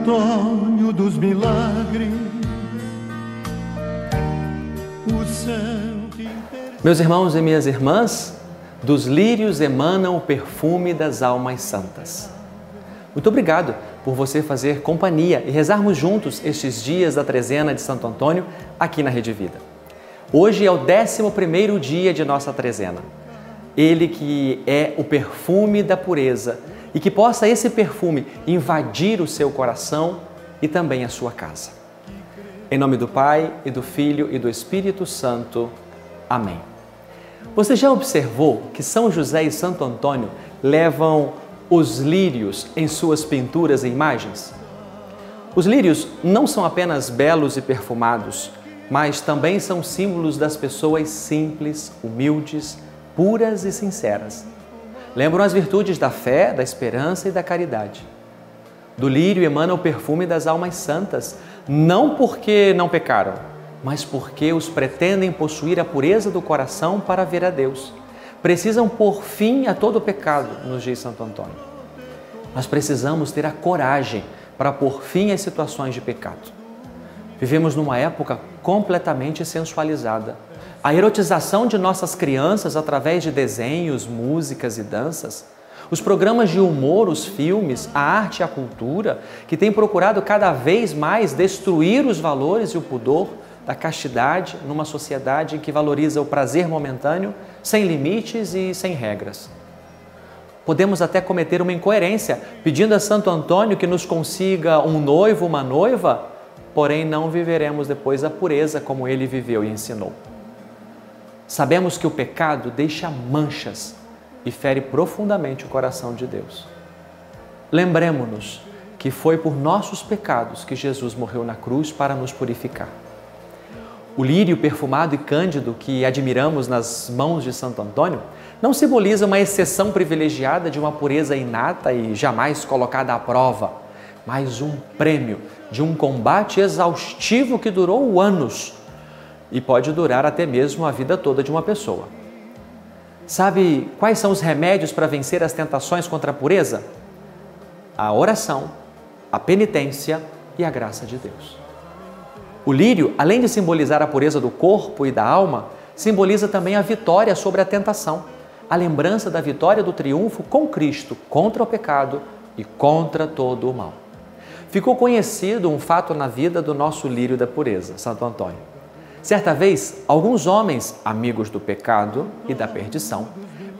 Antônio dos milagres, o que Meus irmãos e minhas irmãs, dos lírios emana o perfume das almas santas. Muito obrigado por você fazer companhia e rezarmos juntos estes dias da trezena de Santo Antônio aqui na Rede Vida. Hoje é o 11 dia de nossa trezena. Ele que é o perfume da pureza e que possa esse perfume invadir o seu coração e também a sua casa. Em nome do Pai e do Filho e do Espírito Santo. Amém. Você já observou que São José e Santo Antônio levam os lírios em suas pinturas e imagens? Os lírios não são apenas belos e perfumados, mas também são símbolos das pessoas simples, humildes, puras e sinceras. Lembram as virtudes da fé, da esperança e da caridade. Do lírio emana o perfume das almas santas, não porque não pecaram, mas porque os pretendem possuir a pureza do coração para ver a Deus. Precisam pôr fim a todo pecado, nos diz Santo Antônio. Nós precisamos ter a coragem para pôr fim às situações de pecado. Vivemos numa época completamente sensualizada a erotização de nossas crianças através de desenhos, músicas e danças, os programas de humor, os filmes, a arte e a cultura, que têm procurado cada vez mais destruir os valores e o pudor da castidade numa sociedade que valoriza o prazer momentâneo, sem limites e sem regras. Podemos até cometer uma incoerência pedindo a Santo Antônio que nos consiga um noivo, uma noiva, porém não viveremos depois a pureza como ele viveu e ensinou. Sabemos que o pecado deixa manchas e fere profundamente o coração de Deus. Lembremos-nos que foi por nossos pecados que Jesus morreu na cruz para nos purificar. O lírio perfumado e cândido que admiramos nas mãos de Santo Antônio não simboliza uma exceção privilegiada de uma pureza inata e jamais colocada à prova, mas um prêmio de um combate exaustivo que durou anos e pode durar até mesmo a vida toda de uma pessoa. Sabe quais são os remédios para vencer as tentações contra a pureza? A oração, a penitência e a graça de Deus. O lírio, além de simbolizar a pureza do corpo e da alma, simboliza também a vitória sobre a tentação, a lembrança da vitória do triunfo com Cristo contra o pecado e contra todo o mal. Ficou conhecido um fato na vida do nosso lírio da pureza, Santo Antônio. Certa vez, alguns homens, amigos do pecado e da perdição,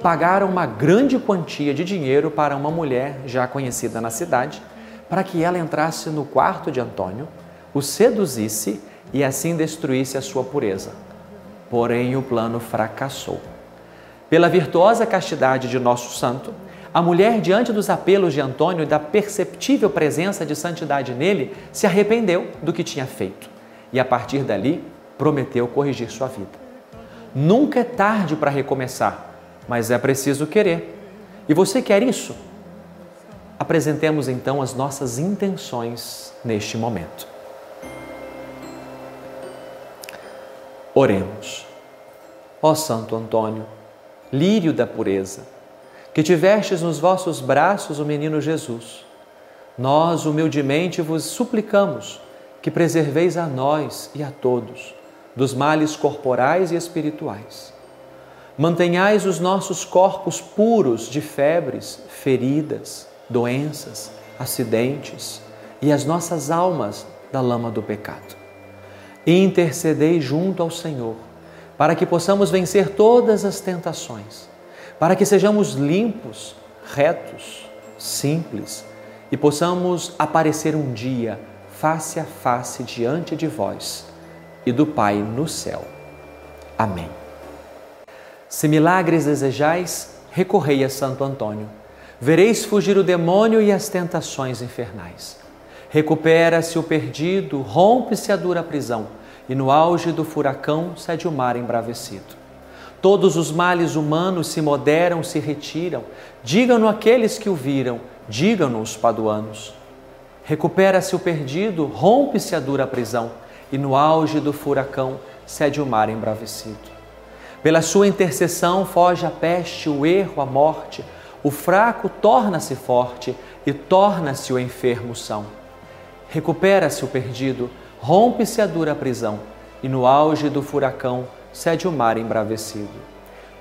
pagaram uma grande quantia de dinheiro para uma mulher já conhecida na cidade, para que ela entrasse no quarto de Antônio, o seduzisse e assim destruísse a sua pureza. Porém, o plano fracassou. Pela virtuosa castidade de nosso santo, a mulher, diante dos apelos de Antônio e da perceptível presença de santidade nele, se arrependeu do que tinha feito. E a partir dali, prometeu corrigir sua vida. Nunca é tarde para recomeçar, mas é preciso querer. E você quer isso? Apresentemos então as nossas intenções neste momento. Oremos. Ó Santo Antônio, lírio da pureza, que tivestes nos vossos braços o menino Jesus, nós humildemente vos suplicamos que preserveis a nós e a todos dos males corporais e espirituais. Mantenhais os nossos corpos puros de febres, feridas, doenças, acidentes e as nossas almas da lama do pecado. E intercedei junto ao Senhor, para que possamos vencer todas as tentações, para que sejamos limpos, retos, simples e possamos aparecer um dia face a face diante de vós e do Pai no céu. Amém. Se milagres desejais, recorrei a Santo Antônio. Vereis fugir o demônio e as tentações infernais. Recupera-se o perdido, rompe-se a dura prisão, e no auge do furacão cede o mar embravecido. Todos os males humanos se moderam, se retiram. Digam-no aqueles que o viram, digam-no os paduanos. Recupera-se o perdido, rompe-se a dura prisão e no auge do furacão cede o mar embravecido. Pela sua intercessão foge a peste, o erro, a morte, o fraco torna-se forte e torna-se o enfermo são. recupera-se o perdido, rompe-se a dura prisão, e no auge do furacão cede o mar embravecido.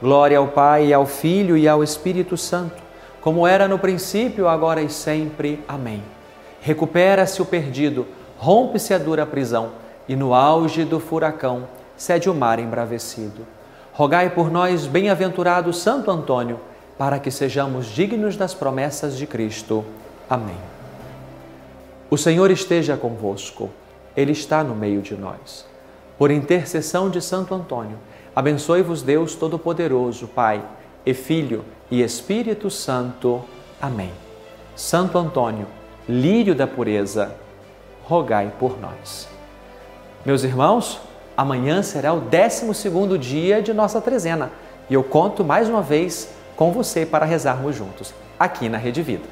Glória ao Pai, ao Filho e ao Espírito Santo, como era no princípio, agora e sempre. Amém. Recupera-se o perdido, rompe-se a dura prisão, e no auge do furacão cede o mar embravecido. Rogai por nós, bem-aventurado Santo Antônio, para que sejamos dignos das promessas de Cristo. Amém. O Senhor esteja convosco, Ele está no meio de nós. Por intercessão de Santo Antônio, abençoe-vos Deus Todo-Poderoso, Pai e Filho e Espírito Santo. Amém. Santo Antônio, lírio da pureza, rogai por nós. Meus irmãos, amanhã será o 12 dia de nossa trezena e eu conto mais uma vez com você para rezarmos juntos, aqui na Rede Vida.